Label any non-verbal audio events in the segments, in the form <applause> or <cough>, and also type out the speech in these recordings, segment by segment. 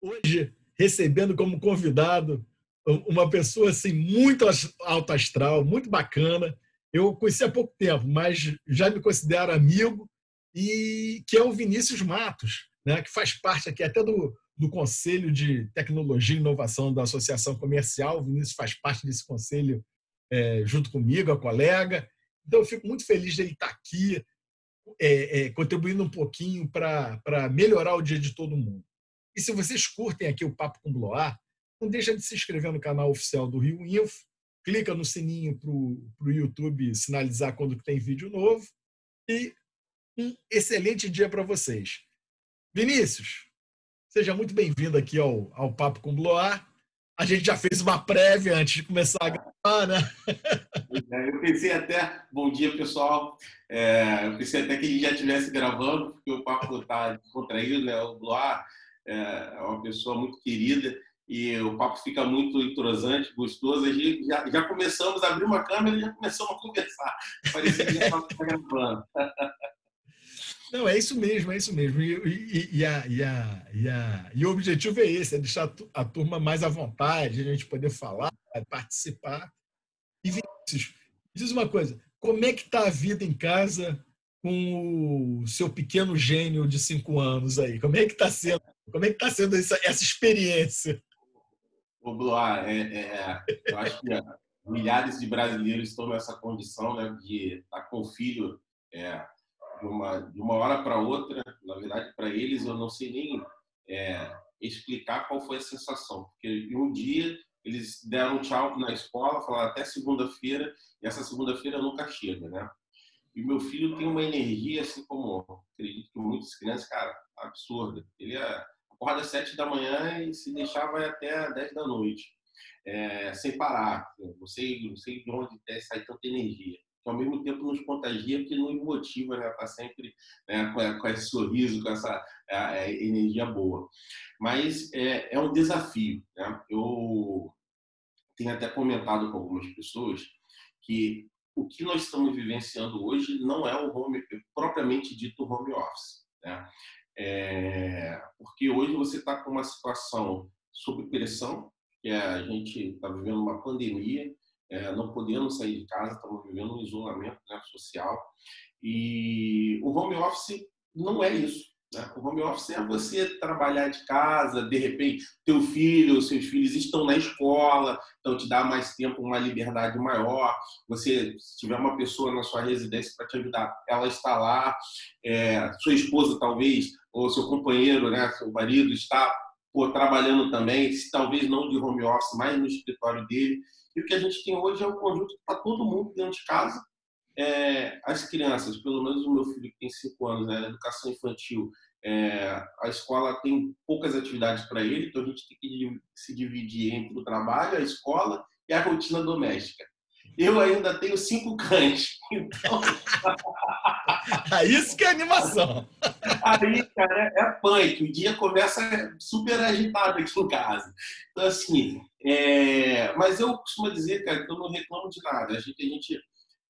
Hoje, recebendo como convidado uma pessoa assim muito alto astral, muito bacana. Eu conheci há pouco tempo, mas já me considero amigo e que é o Vinícius Matos, né, que faz parte aqui até do, do Conselho de Tecnologia e Inovação da Associação Comercial. O Vinícius faz parte desse conselho é, junto comigo, a colega. Então, eu fico muito feliz de estar aqui, é, é, contribuindo um pouquinho para melhorar o dia de todo mundo. E se vocês curtem aqui o Papo com Bloar, não deixa de se inscrever no canal oficial do Rio Info, clica no sininho para o YouTube sinalizar quando tem vídeo novo e um excelente dia para vocês. Vinícius, seja muito bem-vindo aqui ao, ao Papo com Bloar. A gente já fez uma prévia antes de começar a gravar, né? <laughs> É, eu pensei até, bom dia pessoal, é, eu pensei até que ele já estivesse gravando, porque o papo está contraído, né? O Bloar é uma pessoa muito querida e o papo fica muito entrosante, gostoso. A gente já, já começamos a abrir uma câmera e já começamos a conversar. Parecia que já estava gravando. <laughs> Não, é isso mesmo, é isso mesmo. E, e, e, a, e, a, e, a, e o objetivo é esse, é deixar a turma mais à vontade, a gente poder falar, participar. E Vinícius, diz uma coisa, como é que está a vida em casa com o seu pequeno gênio de cinco anos aí? Como é que está sendo? Como é que está sendo essa, essa experiência? Ô, Bloar, é, é, eu acho que milhares de brasileiros estão nessa condição né, de estar com o filho é, de, uma, de uma hora para outra. Na verdade, para eles, eu não sei nem é, explicar qual foi a sensação, porque um dia eles deram tchau na escola, falaram até segunda-feira, e essa segunda-feira nunca chega, né? E meu filho tem uma energia, assim como acredito que muitas crianças, cara, absurda. Ele é acorda às sete da manhã e se deixar vai até dez da noite, é, sem parar. Não sei, não sei de onde sai tanta energia. Que ao mesmo tempo nos contagia, porque nos motiva, né? Tá sempre né, com, com, esse sorriso, com essa é, é, energia boa. Mas é, é um desafio. Né? Eu tenho até comentado com algumas pessoas que o que nós estamos vivenciando hoje não é o home propriamente dito home office. Né? É, porque hoje você está com uma situação sob pressão, que é, a gente está vivendo uma pandemia, é, não podemos sair de casa, estamos vivendo um isolamento né, social. E o home office não é isso. Né? O home office é você trabalhar de casa, de repente, teu filho, seus filhos estão na escola, então te dá mais tempo, uma liberdade maior. Você, se tiver uma pessoa na sua residência para te ajudar, ela está lá. É, sua esposa, talvez, ou seu companheiro, né, seu marido, está pô, trabalhando também, talvez não de home office, mas no escritório dele. E o que a gente tem hoje é um conjunto para todo mundo dentro de casa, é, as crianças, pelo menos o meu filho que tem cinco anos, né, na educação infantil, é, a escola tem poucas atividades para ele, então a gente tem que se dividir entre o trabalho, a escola e a rotina doméstica. Eu ainda tenho cinco cães, <laughs> então. <laughs> Isso que é animação. Aí, cara, é punk. O dia começa super agitado aqui em casa. Então, assim, é... mas eu costumo dizer, cara, que eu não reclamo de nada. A gente, a gente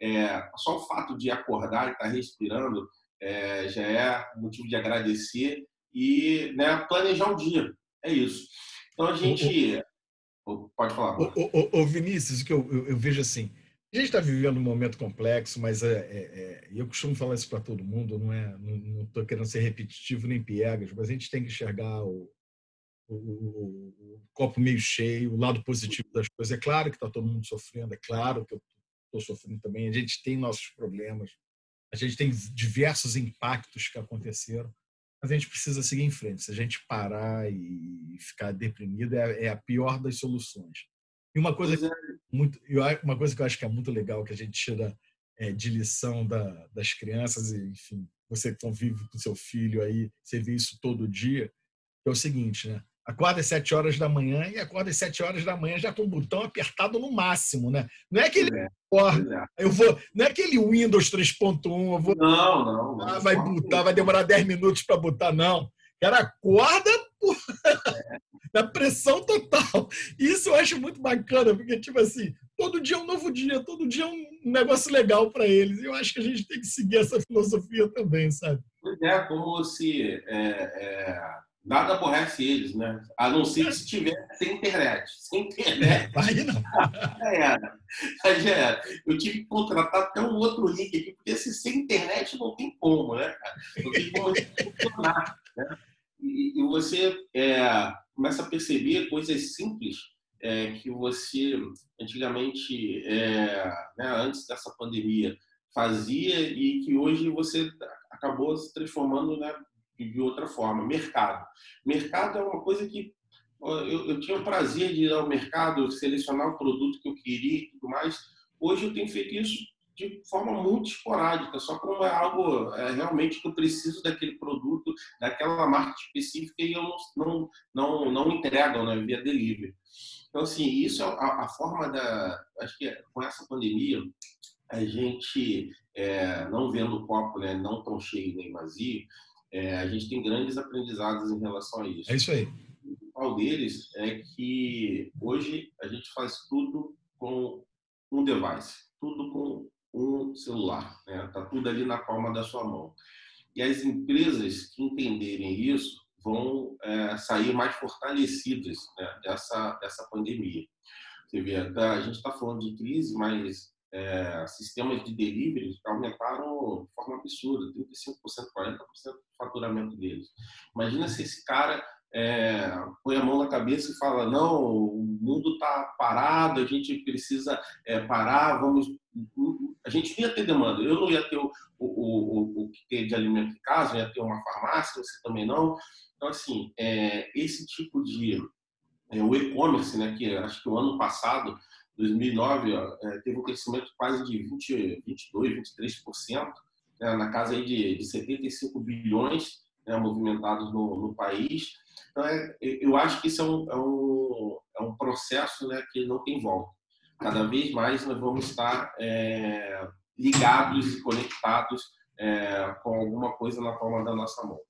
é, só o fato de acordar e estar tá respirando é, já é motivo de agradecer e né, planejar o dia. É isso. Então a gente. Pode falar. Ô, Vinícius, que eu, eu, eu, vejo assim. A gente está vivendo um momento complexo, mas é, é, é eu costumo falar isso para todo mundo, não é, não estou querendo ser repetitivo nem piegas, mas a gente tem que enxergar o, o, o, o copo meio cheio, o lado positivo das coisas. É claro que está todo mundo sofrendo, é claro que eu estou sofrendo também. A gente tem nossos problemas, a gente tem diversos impactos que aconteceram, mas a gente precisa seguir em frente. Se a gente parar e ficar deprimido, é, é a pior das soluções. E uma coisa, é. muito, uma coisa que eu acho que é muito legal, que a gente tira é, de lição da, das crianças, e, enfim, você convive com seu filho aí, você vê isso todo dia, é o seguinte, né? Acorda às 7 horas da manhã e acorda às 7 horas da manhã já com o botão apertado no máximo, né? Não é aquele é, é. eu vou, não é aquele Windows 3.1, eu vou Não, não. Ah, vai botar, vai demorar 10 minutos para botar não. Cara acorda <laughs> na pressão total. Isso eu acho muito bacana, porque, tipo assim, todo dia é um novo dia, todo dia é um negócio legal para eles. E eu acho que a gente tem que seguir essa filosofia também, sabe? É, como se é, é, nada aborrece eles, né? A não ser que se tiver sem internet. Sem internet. <laughs> Aí não. É, já era. Eu tive que contratar até um outro link aqui, porque se sem internet não tem como, né, cara? Não tem como funcionar. Né? E, e você é, começa a perceber coisas simples é, que você antigamente, é, né, antes dessa pandemia, fazia e que hoje você acabou se transformando né, de outra forma. Mercado. Mercado é uma coisa que eu, eu tinha o prazer de ir ao mercado, selecionar o produto que eu queria e tudo mais. Hoje eu tenho feito isso de forma muito esporádica, só como é algo é, realmente que eu preciso daquele produto, daquela marca específica e eu não, não, não, entregam né, via delivery. Então, assim, isso é a, a forma da. Acho que com essa pandemia, a gente, é, não vendo o copo né, não tão cheio nem vazio, é, a gente tem grandes aprendizados em relação a isso. É isso aí. O principal deles é que hoje a gente faz tudo com um device, tudo com um celular. Está né? Tá tudo ali na palma da sua mão. E as empresas que entenderem isso vão é, sair mais fortalecidas né, dessa, dessa pandemia. Você vê, a gente está falando de crise, mas é, sistemas de delivery aumentaram de forma absurda, 35%, 40% do faturamento deles. Imagina se esse cara é, põe a mão na cabeça e fala: não, o mundo está parado, a gente precisa é, parar, vamos. A gente ia ter demanda, eu não ia ter o, o, o, o que ter de alimento em casa, eu ia ter uma farmácia, você também não. Então, assim, é, esse tipo de. É, o e-commerce, né, que acho que o ano passado, 2009, ó, é, teve um crescimento quase de 20, 22, 23%, né, na casa aí de, de 75 bilhões né, movimentados no, no país. Então, é, eu acho que isso é um, é um, é um processo né, que não tem volta. Cada vez mais nós vamos estar é, ligados e conectados é, com alguma coisa na palma da nossa mão.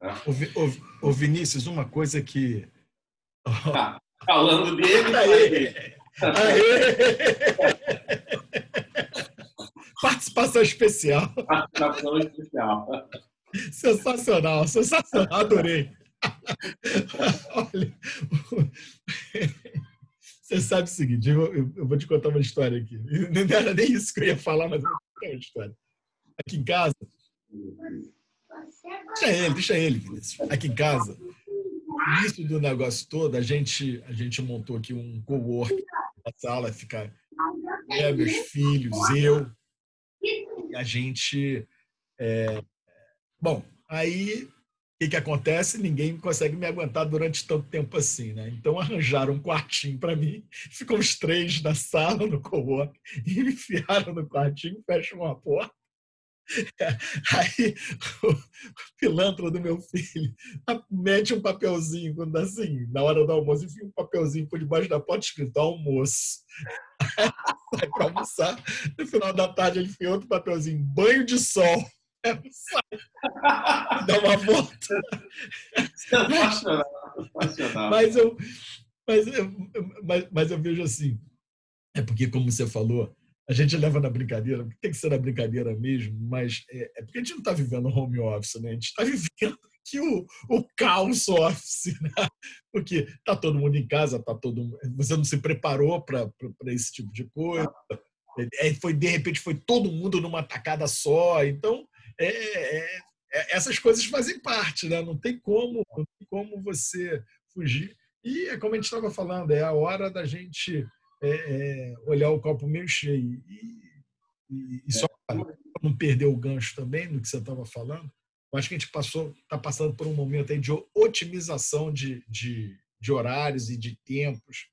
Né? Ô, ô, Vinícius, uma coisa que. Tá, falando dele. <laughs> Participação especial. Participação especial. Sensacional, sensacional, adorei. Olha, você sabe o seguinte, eu, eu, vou te contar uma história aqui. Não era nem isso que eu ia falar, mas eu vou contar uma história. Aqui em casa. Deixa ele, deixa ele, Vinícius. Aqui em casa, no início do negócio todo, a gente, a gente montou aqui um co-work na sala, ficar é, meus filhos, eu. E a gente. É, bom, aí que, que acontece? Ninguém consegue me aguentar durante tanto tempo assim, né? Então arranjaram um quartinho para mim, ficam os três na sala, no co-work, <laughs> e me enfiaram no quartinho, fecham a porta. <laughs> Aí o pilantra do meu filho mete um papelzinho, quando assim, na hora do almoço, enfia um papelzinho por debaixo da porta escrito almoço. <laughs> Sai para almoçar. No final da tarde ele enfia outro papelzinho, banho de sol. <laughs> Dá uma volta. Mas eu, mas, eu, mas, mas eu vejo assim. É porque, como você falou, a gente leva na brincadeira, tem que ser na brincadeira mesmo, mas é, é porque a gente não está vivendo home office, né? A gente está <laughs> vivendo aqui o, o caos office, né? Porque está todo mundo em casa, tá todo você não se preparou para esse tipo de coisa. É, foi de repente foi todo mundo numa tacada só, então é, é, é, essas coisas fazem parte, né? Não tem como, não tem como você fugir. E é como a gente estava falando, é a hora da gente é, é, olhar o copo meio cheio. E, e, e só para não perder o gancho também no que você estava falando, eu acho que a gente passou, está passando por um momento aí de otimização de, de, de horários e de tempos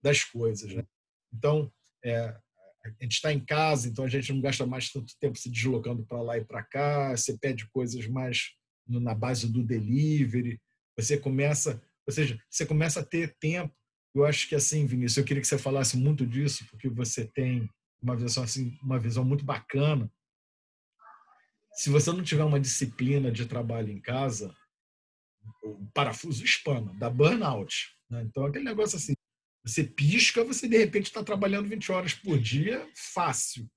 das coisas. Né? Então, é, a gente está em casa, então a gente não gasta mais tanto tempo se deslocando para lá e para cá, você pede coisas mais na base do delivery, você começa, ou seja, você começa a ter tempo. Eu acho que assim, Vinícius, eu queria que você falasse muito disso, porque você tem uma visão assim, uma visão muito bacana. Se você não tiver uma disciplina de trabalho em casa, o parafuso espana, dá burnout. Né? Então, aquele negócio assim, você pisca, você de repente está trabalhando 20 horas por dia, fácil.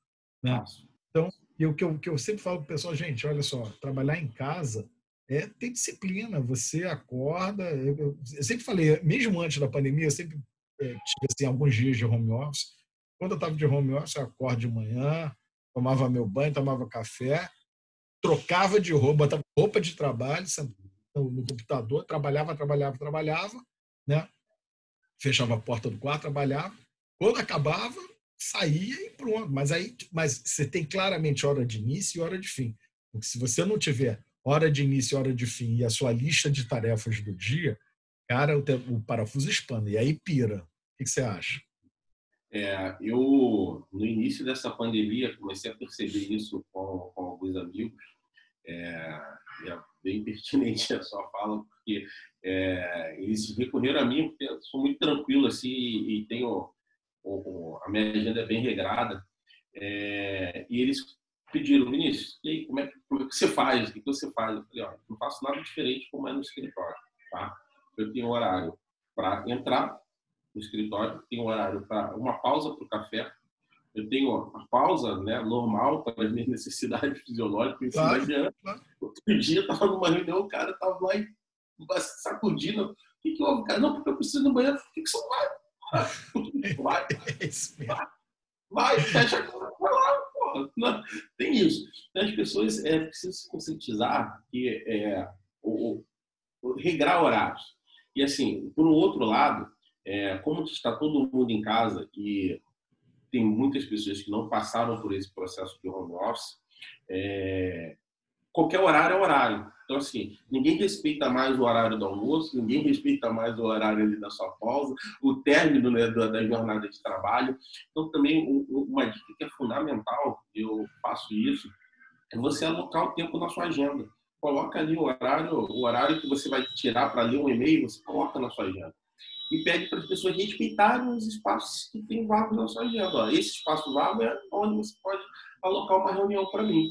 Né? Então, e o que eu, que eu sempre falo para o pessoal, gente, olha só, trabalhar em casa é ter disciplina. Você acorda. Eu, eu, sempre falei, mesmo antes da pandemia, eu sempre é, tive assim, alguns dias de home office. Quando eu estava de home office, eu acordo de manhã, tomava meu banho, tomava café, trocava de roupa, botava roupa de trabalho no, no computador, trabalhava, trabalhava, trabalhava, né? fechava a porta do quarto, trabalhava. Quando acabava, saía e pronto. Mas aí, mas você tem claramente hora de início e hora de fim. Porque se você não tiver hora de início hora de fim e a sua lista de tarefas do dia, cara, o, o parafuso espana e aí pira. O que você acha? É, eu, no início dessa pandemia, comecei a perceber isso com, com alguns amigos. É, é bem <laughs> pertinente a sua fala, porque é, eles recorreram a mim, porque eu sou muito tranquilo assim e tenho o, a minha agenda é bem regrada. É, e eles pediram, Vinícius, e aí, como é, como é que você faz? O que você faz? Eu falei, ó, não faço nada diferente como é no escritório, tá? Eu tenho horário para entrar no escritório, tenho horário para uma pausa para o café, eu tenho a pausa né, normal para as minhas <laughs> necessidades fisiológicas. Claro, claro. Outro dia eu estava numa reunião, o cara estava lá sacudindo. O que, que houve, cara? Não, porque eu preciso ir no banheiro. O que, que você vai? <laughs> Vai, <laughs> vai, vai, fecha a cara, vai lá, porra. <laughs> Tem isso. Então, as pessoas é, precisam se conscientizar que é, o, o, regrar horários. E assim, por um outro lado, é, como está todo mundo em casa e tem muitas pessoas que não passaram por esse processo de home office, é, qualquer horário é horário. Então, assim, ninguém respeita mais o horário do almoço, ninguém respeita mais o horário ali da sua pausa, o término né, da, da, jornada de trabalho. Então, também uma dica que é fundamental, eu faço isso, é você alocar o tempo na sua agenda. Coloca ali o horário, o horário que você vai tirar para ler um e-mail, você coloca na sua agenda. E pede para as pessoas respeitarem os espaços que tem vagos na sua agenda. Ó, esse espaço vago é onde você pode alocar uma reunião para mim.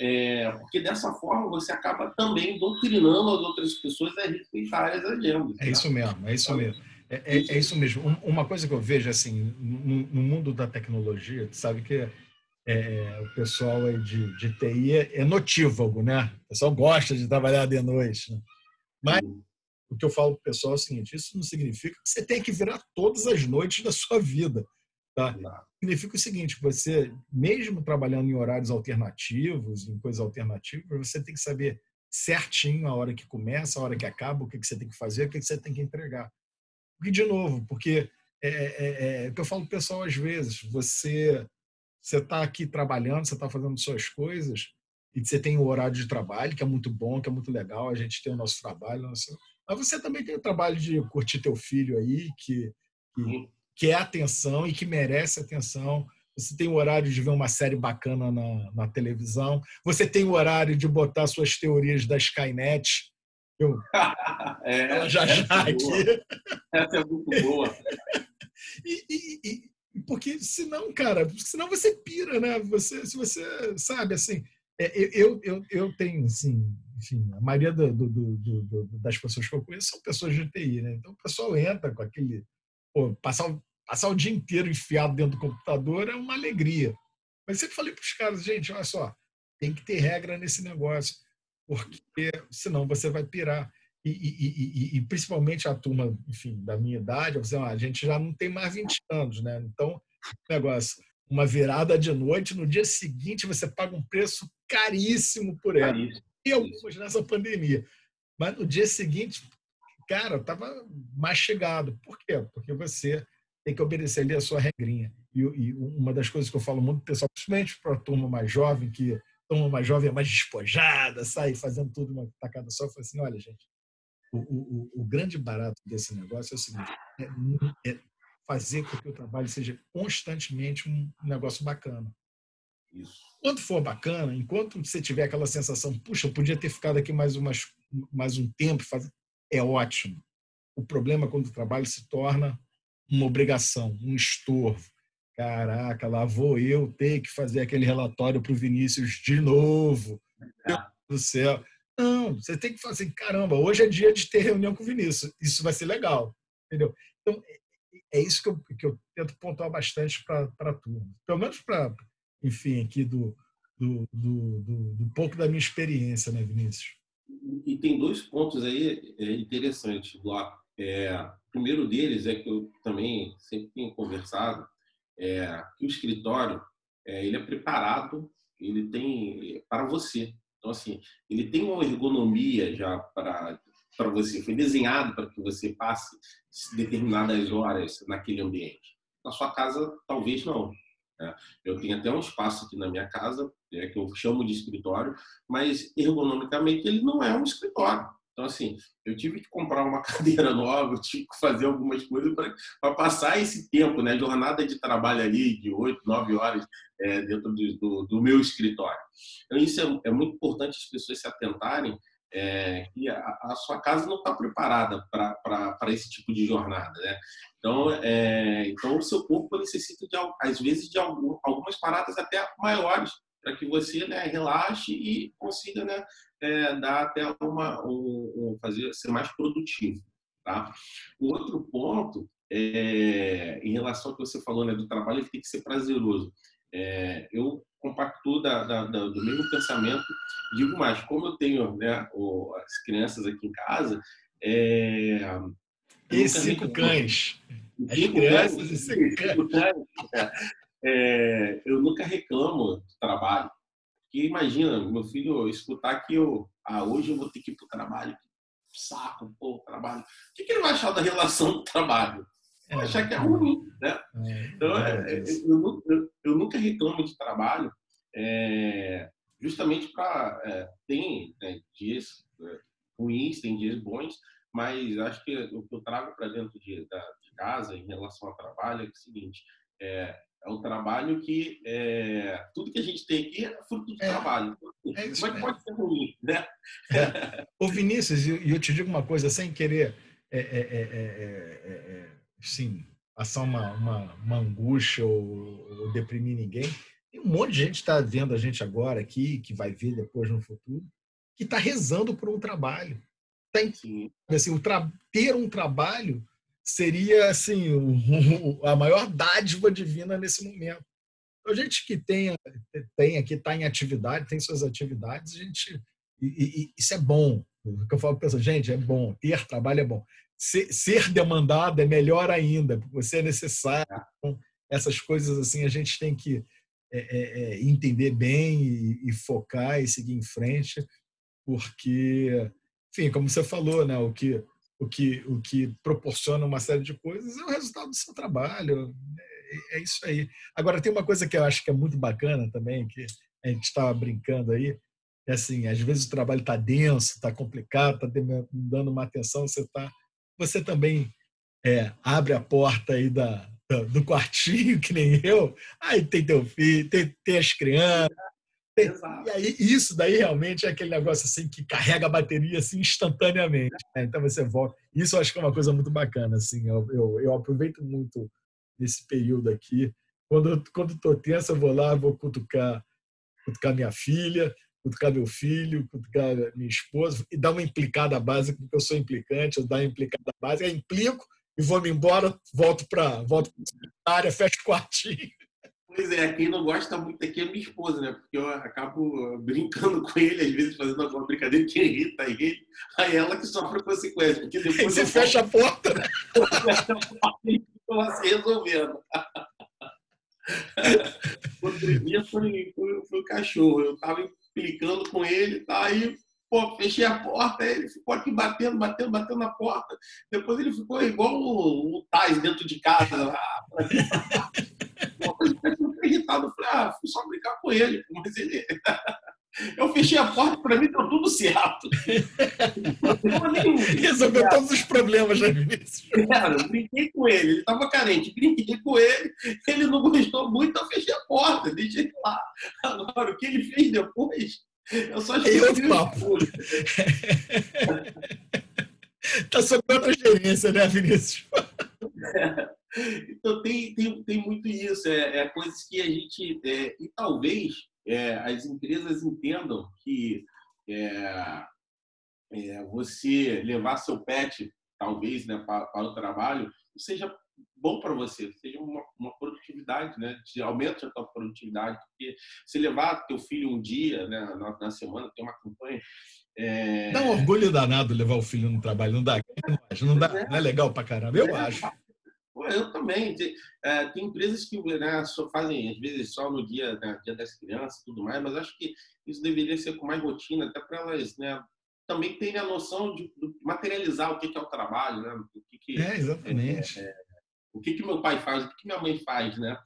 É, porque dessa forma você acaba também doutrinando as outras pessoas a respeitar as agendas. É isso mesmo, é isso mesmo. É, é, é isso mesmo. Uma coisa que eu vejo assim no, no mundo da tecnologia, tu sabe que é, o pessoal de, de TI é, é notívago, né? O pessoal gosta de trabalhar de noite. Né? Mas o que eu falo para o pessoal é o seguinte: isso não significa que você tem que virar todas as noites da sua vida. Tá? Significa o seguinte: você, mesmo trabalhando em horários alternativos, em coisas alternativas, você tem que saber certinho a hora que começa, a hora que acaba, o que você tem que fazer, o que você tem que entregar. E, de novo, porque é, é, é, é o que eu falo para o pessoal às vezes: você você está aqui trabalhando, você está fazendo suas coisas, e você tem o horário de trabalho, que é muito bom, que é muito legal, a gente tem o nosso trabalho, nosso... mas você também tem o trabalho de curtir teu filho aí, que, que quer atenção e que merece atenção. Você tem o horário de ver uma série bacana na, na televisão. Você tem o horário de botar suas teorias da Skynet. Eu, <laughs> é, Ela já já é aqui. Essa é muito boa. <laughs> e, e, e, porque senão, cara, senão você pira, né? Você, se você sabe assim, é, eu, eu, eu tenho, assim, enfim, a maioria do, do, do, das pessoas que eu conheço são pessoas de TI, né? Então o pessoal entra com aquele pô, passar, passar o dia inteiro enfiado dentro do computador é uma alegria. Mas sempre falei para os caras, gente, olha só, tem que ter regra nesse negócio, porque senão você vai pirar. E, e, e, e principalmente a turma, enfim, da minha idade, você, a gente já não tem mais 20 anos, né? Então, negócio, uma virada de noite, no dia seguinte você paga um preço caríssimo por ela. E algumas nessa pandemia. Mas no dia seguinte, cara, estava mastigado. Por quê? Porque você tem que obedecer ali a sua regrinha. E, e uma das coisas que eu falo muito, pessoal, principalmente para a turma mais jovem, que a turma mais jovem é mais despojada, sai fazendo tudo uma tacada só, eu falo assim, olha, gente, o, o, o grande barato desse negócio é o seguinte, é, é fazer com que o trabalho seja constantemente um negócio bacana. Isso. Quando for bacana, enquanto você tiver aquela sensação, puxa, eu podia ter ficado aqui mais, umas, mais um tempo, faz é ótimo. O problema é quando o trabalho se torna uma obrigação, um estorvo. Caraca, lá vou eu ter que fazer aquele relatório para o Vinícius de novo. É. Meu Deus do céu. Não, você tem que assim, caramba, hoje é dia de ter reunião com o Vinícius, isso vai ser legal, entendeu? Então, é, é isso que eu, que eu tento pontuar bastante para a turma. Pelo menos para, enfim, aqui do, do, do, do, do pouco da minha experiência, né, Vinícius? E tem dois pontos aí é, interessantes, lá. É, o primeiro deles é que eu também sempre tenho conversado, é, que o escritório é, ele é preparado, ele tem para você. Então assim, ele tem uma ergonomia já para para você, foi desenhado para que você passe determinadas horas naquele ambiente. Na sua casa, talvez não. Né? Eu tenho até um espaço aqui na minha casa, né, que eu chamo de escritório, mas ergonomicamente ele não é um escritório. Então, assim, eu tive que comprar uma <laughs> cadeira nova, eu tive que fazer algumas coisas para passar esse tempo, né? Jornada de trabalho ali de oito, nove horas é, dentro do, do, do, meu escritório. Então, isso é, é muito importante as pessoas se atentarem é, que a, a, sua casa não está preparada para esse tipo de jornada, né? Então, é, então o seu corpo necessita de às vezes de algum, algumas paradas até maiores para que você né, relaxe e consiga né, é, dar até uma um, um, fazer ser mais produtivo, tá? O outro ponto é, em relação ao que você falou né, do trabalho, ele tem que ser prazeroso. É, eu compacto da, da, da, do mesmo pensamento. Digo mais, como eu tenho né, o, as crianças aqui em casa, é, e cinco cães. As crianças e cinco cães. É, eu nunca reclamo do trabalho. Porque imagina, meu filho escutar que eu, ah, hoje eu vou ter que ir para o trabalho. Saco, pô, trabalho. O que, que ele vai achar da relação do trabalho? Vai achar que é ruim, né? É, então, é, é eu, eu, eu, nunca reclamo de trabalho, é, justamente para. É, tem né, dias é, ruins, tem dias bons, mas acho que o que eu trago para dentro de, da, de casa em relação ao trabalho é o seguinte: é, é o trabalho que é, tudo que a gente tem aqui é fruto do é, trabalho. É isso, Mas pode ser ruim, né? É. Ô Vinícius, e eu te digo uma coisa sem querer, é, é, é sim, passar uma, uma, uma angústia ou, ou, deprimir ninguém. Tem um monte de gente que está vendo a gente agora aqui, que vai ver depois no futuro, que está rezando por um trabalho. Tem, assim, o tra ter um trabalho seria assim a maior dádiva divina nesse momento. A gente que tem, tem aqui está em atividade, tem suas atividades, a gente e, e, isso é bom. O que eu falo para gente é bom, ter trabalho é bom. Ser, ser demandado é melhor ainda, porque você é necessário. Então, essas coisas assim a gente tem que é, é, é, entender bem e, e, focar e seguir em frente, porque, enfim, como você falou, né, o que o que, o que proporciona uma série de coisas é o resultado do seu trabalho. É, é isso aí. Agora, tem uma coisa que eu acho que é muito bacana também, que a gente estava brincando aí, é assim, às vezes o trabalho está denso, está complicado, está dando uma atenção, você tá, você também é, abre a porta aí da, do quartinho, <laughs> que nem eu, aí tem teu filho, tem, tem as crianças, Exato. E aí, isso daí realmente é aquele negócio assim que carrega a bateria assim instantaneamente. Né? Então você volta. Isso eu acho que é uma coisa muito bacana. Assim, eu, eu, eu aproveito muito esse período aqui. Quando quando estou tenso, eu vou lá, vou cutucar, cutucar minha filha, cutucar meu filho, cutucar minha esposa e dar uma implicada básica, porque eu sou implicante, eu dou uma implicada básica, implico e vou me embora, volto para volto a área, fecho o quartinho Pois é, quem não gosta muito aqui é minha esposa, né? Porque eu acabo brincando com ele, às vezes fazendo alguma brincadeira que irrita ele. Aí ela que sofre consequências. Porque <laughs> depois você fecha a porta, né? fecha a porta e fica se resolvendo. <laughs> Outro dia foi, foi, foi o cachorro. Eu tava implicando com ele, tá? aí pô, fechei a porta, ele ficou aqui batendo, batendo, batendo na porta. Depois ele ficou igual o, o Tais dentro de casa. Ah, <laughs> irritado. Eu falei, ah, fui só brincar com ele. Mas ele. <laughs> Eu fechei a porta, para mim deu tudo certo. Resolveu todos os problemas, né, Vinícius? Cara, eu brinquei com ele, ele estava carente, brinquei com ele, ele não gostou muito, eu fechei a porta, deixei ele lá. Agora, o que ele fez depois, eu só esqueci. Eu papo. <laughs> Tá sob outra gerência, né, Vinícius? <laughs> Então tem, tem, tem muito isso, é, é coisas que a gente é, e talvez é, as empresas entendam que é, é, você levar seu pet, talvez, né, para, para o trabalho, seja bom para você, seja uma, uma, produtividade, né? De aumento a tua produtividade, porque se levar teu filho um dia, né, na, na semana, tem uma campanha. É... Dá um orgulho danado levar o filho no trabalho, não dá? Não, dá, é. não é legal para caramba, eu é. acho. Eu também. Tem, é, tem empresas que né, só fazem, às vezes, só no dia, né, dia das crianças e tudo mais, mas acho que isso deveria ser com mais rotina, até para elas né, também terem a noção de, de, materializar o que, que é o trabalho, né? O que, que é, exatamente. É, é, o que, que meu pai faz, o que, que minha mãe faz, né?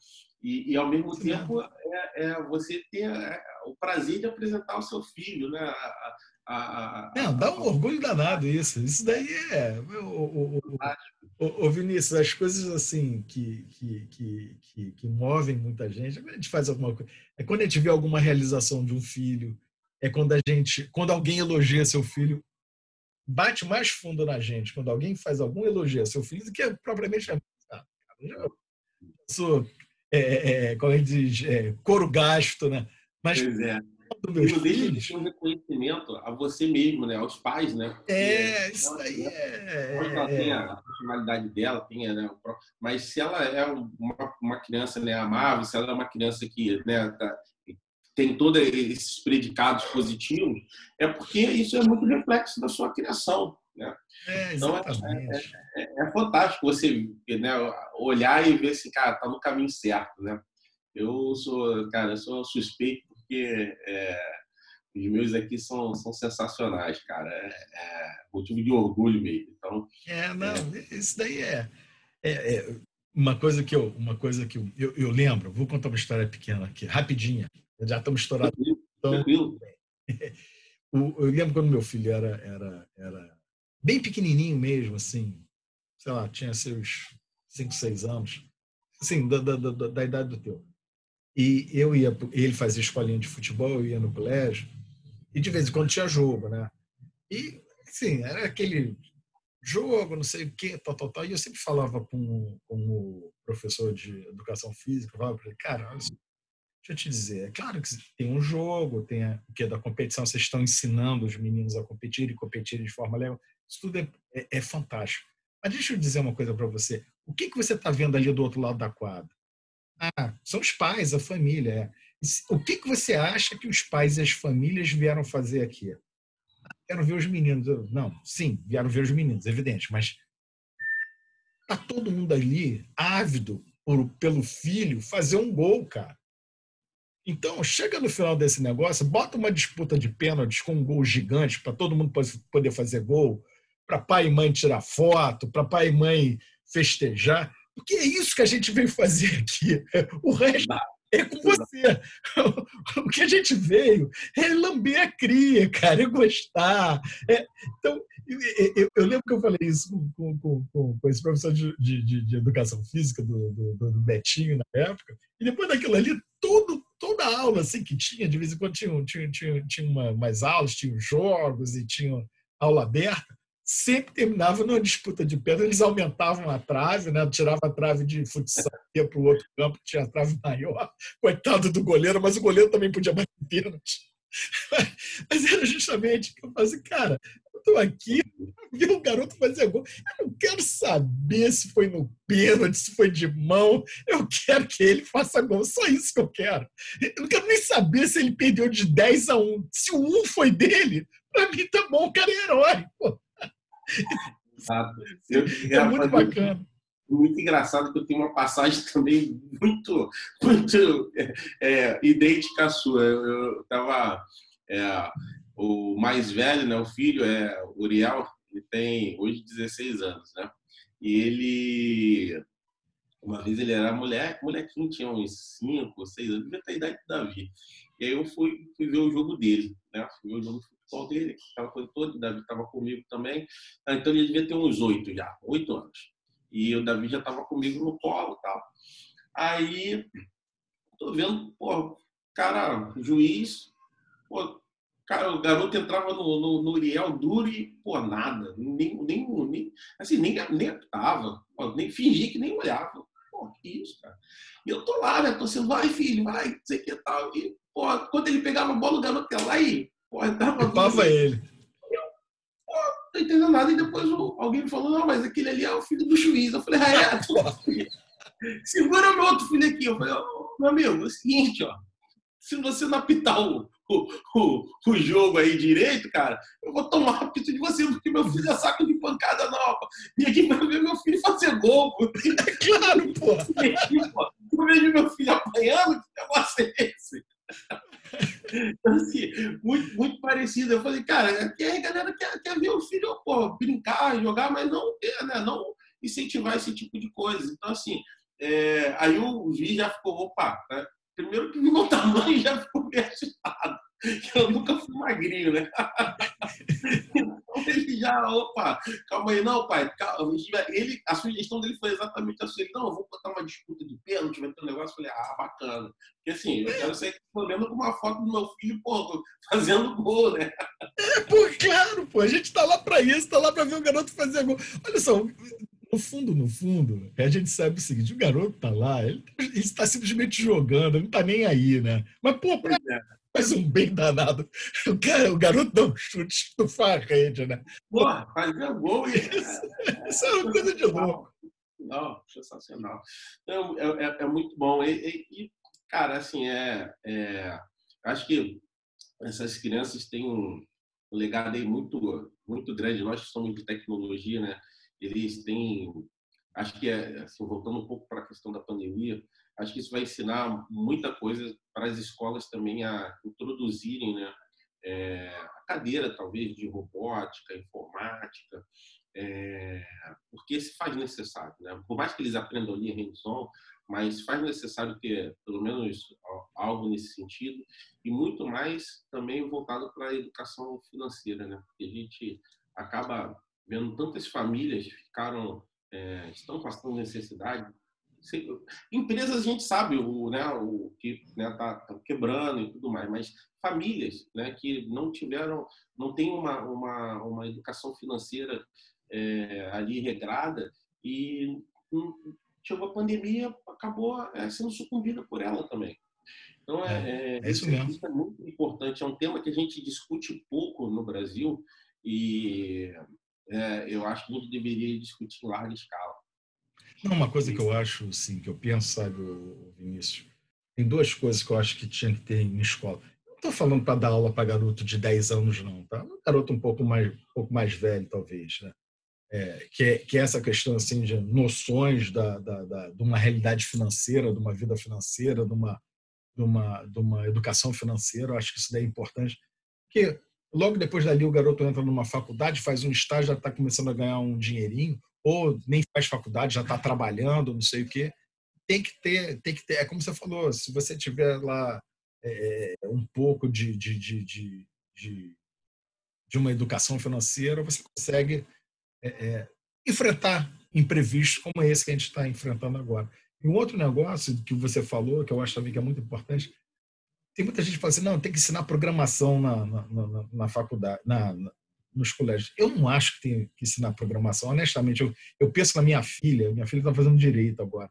E, e ao mesmo Sim. tempo, é, é, você ter é, o prazer de apresentar o seu filho, né? A, a, a, Não, dá um orgulho danado isso. Isso daí é. O, o, o, o, Vinícius, as coisas assim que, que, que, que, que movem muita gente, a gente faz alguma coisa. É quando a gente vê alguma realização de um filho, é quando a gente, quando alguém elogia seu filho, bate mais fundo na gente quando alguém faz algum elogio a seu filho do que propriamente a eu sou, é, é, é, como ele diz, é, couro gasto, né? Mas pois é. Do meus filhos... um reconhecimento a você mesmo, né? Aos pais, né? Porque é, isso aí é... Pode ela tem a personalidade dela, tem, né? Mas se ela é uma, uma criança né, amável, se ela é uma criança que né, tá, tem todos esses predicados positivos, é porque isso é muito reflexo da sua criação. Né? É, então, é, é, é, é, fantástico você né, olhar e ver se, cara, tá no caminho certo, né? Eu sou, cara, eu sou suspeito porque é, os meus aqui são, são sensacionais, cara. É, é motivo de orgulho mesmo. Então, é, não, isso daí é, é, uma coisa que eu, uma coisa que eu, eu, eu, lembro. Vou contar uma história pequena aqui, rapidinha. Já estamos estourados. Tranquilo. Então, <laughs> eu lembro quando meu filho era, era, era bem pequenininho mesmo, assim, sei lá, tinha seus 5, 6 anos, assim, da, da, da, da idade do teu. E eu ia, ele fazia escolinha de futebol, eu ia no colégio, e de vez em quando tinha jogo, né? E, assim, era aquele jogo, não sei o quê, tal, tal, tal. E eu sempre falava com, com o professor de educação física, falava para ele, cara, olha deixa eu te dizer, é claro que tem um jogo, tem o que da competição, vocês estão ensinando os meninos a competir e competirem de forma legal. Isso tudo é, é, é fantástico. Mas deixa eu dizer uma coisa para você. O que, que você está vendo ali do outro lado da quadra? Ah, são os pais, a família. É. O que, que você acha que os pais e as famílias vieram fazer aqui? Vieram ver os meninos. Não, sim, vieram ver os meninos, evidente, mas tá todo mundo ali ávido por, pelo filho fazer um gol, cara. Então, chega no final desse negócio, bota uma disputa de pênaltis com um gol gigante para todo mundo poder fazer gol, para pai e mãe tirar foto, para pai e mãe festejar. Porque é isso que a gente veio fazer aqui. O resto é com você. O que a gente veio é lamber a cria, cara, é gostar. É, então, eu, eu, lembro que eu falei isso com, com, com, com esse professor de, de, de educação física do, do, do, Betinho na época, e depois daquilo ali, todo, toda a aula assim, que tinha, de vez em quando tinha, tinha, tinha, tinha uma, mais aulas, tinha jogos e tinha aula aberta sempre terminava numa disputa de pedra, eles aumentavam a trave, né? tiravam a trave de futsal, ia para o outro campo, tinha a trave maior, coitado do goleiro, mas o goleiro também podia bater <laughs> pênalti. Mas era justamente que eu falei cara, eu estou aqui, vi o garoto fazer gol, eu não quero saber se foi no pênalti, se foi de mão, eu quero que ele faça gol, só isso que eu quero. Eu não quero nem saber se ele perdeu de 10 a 1. Se o 1 foi dele, para mim tá bom, o cara é herói. Pô. Exato. Eu, é muito bacana. Muito engraçado que eu tenho uma passagem <laughs> também muito, muito é, é idêntica à sua. Eu estava. É, o mais velho, né, o filho, é Uriel, ele tem hoje 16 anos, né? E ele. Uma vez ele era mulher, molequinho, tinha uns 5, 6 anos, devia ter a idade do Davi. E aí eu fui, fui ver o jogo dele, né? Fui ver o jogo futebol dele, aquela coisa toda, o Davi estava comigo também. Então ele devia ter uns oito já, oito anos. E o Davi já estava comigo no colo e tal. Aí, tô vendo, pô, cara, juiz, pô, cara, o garoto entrava no, no, no Uriel duro e, pô, nada, nem, nem, nem assim, nem, nem apitava, nem fingia que nem olhava. Pô, que isso, cara. E eu tô lá, né, assim, vai, filho, vai, sei que tal. E, pô, quando ele pegava a bola, o garoto ia lá e Porra, tava Culpava ele. tô entendendo nada. E depois alguém me falou, não, mas aquele ali é o filho do juiz. Eu falei, ah, é? <laughs> Segura meu outro filho aqui. Eu falei, oh, meu amigo, é o seguinte, ó. Se você não apitar o, o, o, o, jogo aí direito, cara, eu vou tomar a pito de você, porque meu filho é saco de pancada nova. E aqui pra ver meu filho fazer gol. É <laughs> claro, pô. Eu vejo meu filho apanhando, que negócio é esse? Então, assim, muito, muito parecido. Eu falei, cara, aqui a galera quer, quer ver o filho pô, brincar, jogar, mas não, né, não incentivar esse tipo de coisa. Então, assim, é, aí o juiz já ficou, opa, né? primeiro que <laughs> meu tamanho já ficou agitado. <laughs> Eu nunca fui magrinho, né? então <laughs> ele já, opa, calma aí, não, pai, calma. Ele, a sugestão dele foi exatamente assim: não, eu vou botar uma disputa de pênalti, vai ter um negócio. Eu falei, ah, bacana. Porque assim, eu quero sair olhando com uma foto do meu filho, pô, <laughs> fazendo gol, né? É, pô, claro, pô, a gente tá lá pra isso, tá lá pra ver o garoto fazer gol. Olha só, no fundo, no fundo, a gente sabe o seguinte: o garoto tá lá, ele, ele está simplesmente jogando, ele não tá nem aí, né? Mas, pô, pra, é. Faz um bem danado. O, cara, o garoto dá um chute no rede, né? Porra, fazer gol e. Isso, isso é uma coisa de louco. Não, sensacional. Então, é, é, é muito bom. E, e, cara, assim, é, é, acho que essas crianças têm um legado aí muito, muito grande. Nós que somos de tecnologia, né? eles têm, acho que é, assim, voltando um pouco para a questão da pandemia, acho que isso vai ensinar muita coisa para as escolas também a introduzirem, né, é, a cadeira talvez de robótica, informática, é, porque se faz necessário, né? Por mais que eles aprendam ali hands-on, mas faz necessário ter pelo menos algo nesse sentido e muito mais também voltado para a educação financeira, né? Porque a gente acaba vendo tantas famílias ficaram é, estão passando necessidade. Empresas a gente sabe o, né, o que está né, tá, tá quebrando e tudo mais, mas famílias né, que não tiveram, não tem uma, uma, uma educação financeira é, ali regrada e hum, chegou a pandemia, acabou é, sendo sucumbida por ela também. Então, é, é, é isso, mesmo. isso é muito importante. É um tema que a gente discute pouco no Brasil e é, eu acho que a gente deveria discutir em larga escala. Não, uma coisa que eu acho, sim, que eu penso, sabe, Vinícius, tem duas coisas que eu acho que tinha que ter em escola. Não estou falando para dar aula para garoto de 10 anos, não, tá? Um garoto um pouco mais, um pouco mais velho, talvez, né? É, que, é, que é essa questão assim de noções da, da, da, de uma realidade financeira, de uma vida financeira, de uma, de uma, de uma educação financeira. Eu acho que isso daí é importante. Porque Logo depois dali, o garoto entra numa faculdade, faz um estágio, já está começando a ganhar um dinheirinho, ou nem faz faculdade, já está trabalhando, não sei o quê. Tem que ter, tem que ter. É como você falou, se você tiver lá é, um pouco de, de, de, de, de, uma educação financeira, você consegue é, é, enfrentar imprevistos como esse que a gente está enfrentando agora. E um outro negócio que você falou, que eu acho também que é muito importante, tem muita gente que fala assim, não, tem que ensinar programação na, na, na, na faculdade, na, nos colégios. Eu não acho que tem que ensinar programação. Honestamente, eu, eu penso na minha filha, minha filha está fazendo direito agora.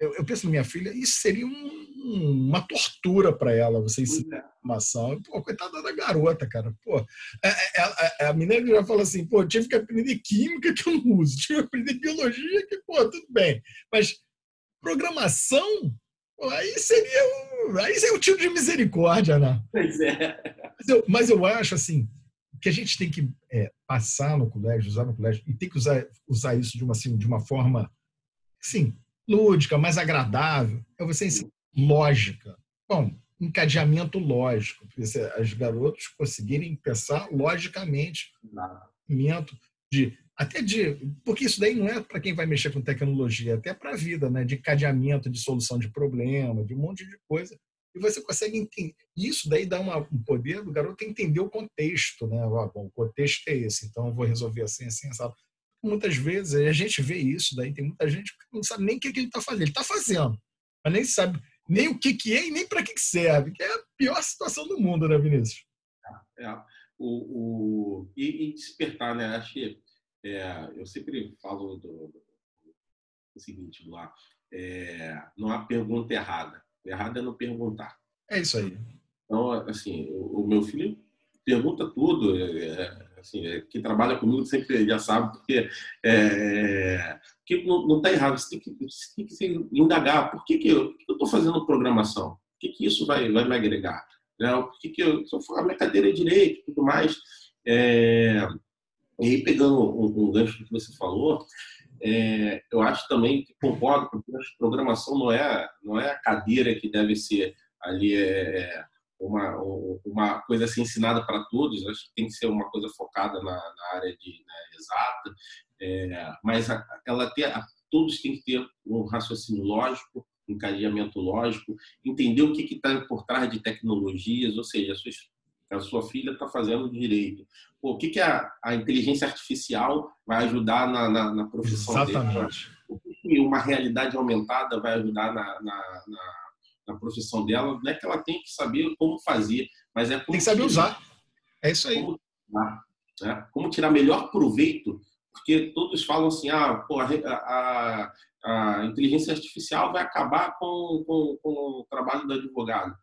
Eu, eu, penso na minha filha, isso seria um, uma tortura para ela, você ensinar é. programação. Pô, coitada da garota, cara. Pô, a, a, a, a menina já fala assim, pô, tive que aprender química que eu não uso, tive que aprender biologia que, pô, tudo bem. Mas programação, aí seria um, aí é o tipo de misericórdia, né? Pois é. Mas eu, mas eu acho assim que a gente tem que é, passar no colégio, usar no colégio e tem que usar, usar isso de uma assim, de uma forma, sim, lúdica, mais agradável. É você ensinar lógica. Bom, encadeamento lógico, as garotos conseguirem pensar logicamente, de até de. Porque isso daí não é para quem vai mexer com tecnologia, até para a vida, né? De cadeamento, de solução de problema, de um monte de coisa. E você consegue entender. Isso daí dá uma, um poder do garoto entender o contexto, né? Ah, bom, o contexto é esse, então eu vou resolver assim, assim, assim. Muitas vezes a gente vê isso, daí tem muita gente que não sabe nem o que, que ele está fazendo. Ele está fazendo, mas nem sabe nem o que, que é e nem para que, que serve, que é a pior situação do mundo, né, Vinícius? É, é. O, o, e, e despertar, né? Acho que é, eu sempre falo do, do, do seguinte, lá, é, não há pergunta errada. Errado é não perguntar. É isso aí. Então, assim, o, o meu filho pergunta tudo. É, é Assim, é, quem trabalha comigo sempre já sabe, porque, é, que não está errado. Você tem que, você tem que se indagar. Por que, que eu estou fazendo programação? O que, que isso vai, vai me agregar? Né? Por que, que eu, se eu for a minha cadeira de direito e tudo mais? É, e aí, pegando um, um gancho que você falou, é, eu acho também que concordo, porque a programação não é, não é a cadeira que deve ser. Ali é, uma, uma coisa assim ensinada para todos, acho que tem que ser uma coisa focada na, na área de né, exata, é, mas a, ela tem, a, todos têm que ter um raciocínio lógico, um encadeamento lógico, entender o que está por trás de tecnologias, ou seja, a sua, a sua filha está fazendo direito. Pô, o que, que a, a, inteligência artificial vai ajudar na, na, na profissão Exatamente. dele? O que uma realidade aumentada vai ajudar na, na, na profissão dela, não é que ela tem que saber como fazer, mas é como tem que saber usar. É isso aí. Como, né? como tirar melhor proveito, porque todos falam assim, ah, pô, a, a, a inteligência artificial vai acabar com, com, com, o trabalho do advogado.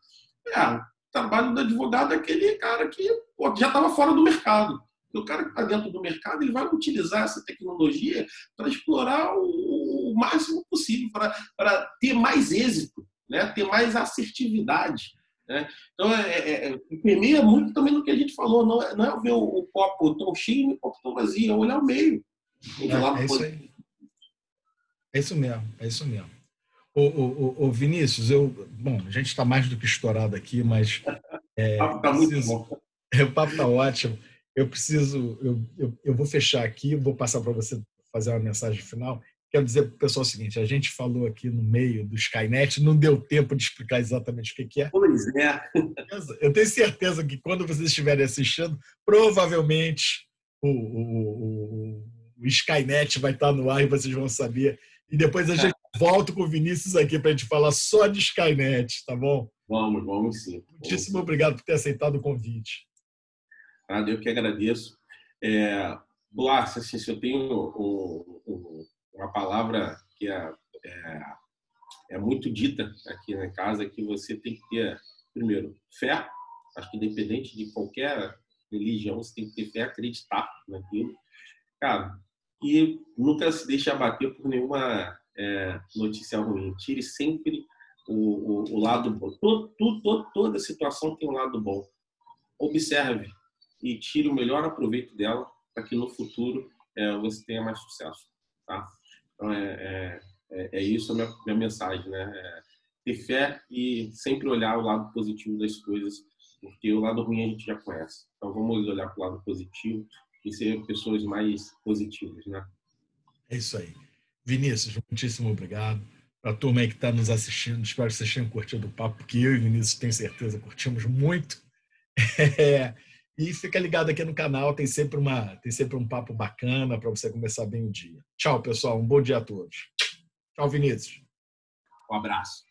É, trabalho do advogado é aquele cara que pô, já estava fora do mercado. O cara que está dentro do mercado, ele vai utilizar essa tecnologia para explorar o, o máximo possível, para ter mais êxito né? ter mais assertividade. Né? Então, é, é, é, permeia muito também no que a gente falou, não é, não é ver o, o copo tão cheio e o copo tão vazio, é olhar o meio. É, é, isso. É isso mesmo, é isso mesmo. Ô, ô, ô Vinícius, eu, bom, a gente está mais do que estourado aqui, mas <laughs> é, o papo está muito bom. <laughs> O papo está ótimo. Eu preciso, eu, eu, eu vou fechar aqui, vou passar para você fazer uma mensagem final. Quero dizer para o pessoal o seguinte: a gente falou aqui no meio do Skynet, não deu tempo de explicar exatamente o que é. Pois é. Eu tenho certeza que quando vocês estiverem assistindo, provavelmente o, o, o, o Skynet vai estar no ar e vocês vão saber. E depois a <laughs> gente volta com o Vinícius aqui para a gente falar só de Skynet, tá bom? Vamos, vamos sim. Muitíssimo obrigado por ter aceitado o convite. Ah, eu que agradeço. É, Blas, assim, se eu tenho um, um uma palavra que é, é, é muito dita aqui na casa, que você tem que ter, primeiro, fé. Acho que independente de qualquer religião, você tem que ter fé, acreditar naquilo. Cara, e nunca se deixe abater por nenhuma é, notícia ruim. Tire sempre o, o, o lado bom. Todo, todo, toda situação tem um lado bom. Observe e tire o melhor aproveito dela para que no futuro é, você tenha mais sucesso. Tá? Então, é, é, é, é isso a minha, minha mensagem, né? É ter fé e sempre olhar o lado positivo das coisas, porque o lado ruim a gente já conhece. Então, vamos olhar para o lado positivo e ser pessoas mais positivas, né? É isso aí. Vinícius, muitíssimo obrigado. Para a turma aí que está nos assistindo, espero que vocês tenham curtido o papo, porque eu e Vinícius, tenho certeza, curtimos muito. <laughs> É, e fica ligado aqui no canal, tem sempre, uma, tem sempre um papo bacana para você começar bem o dia. Tchau, pessoal. Um bom dia a todos. Tchau, Vinícius. Um abraço.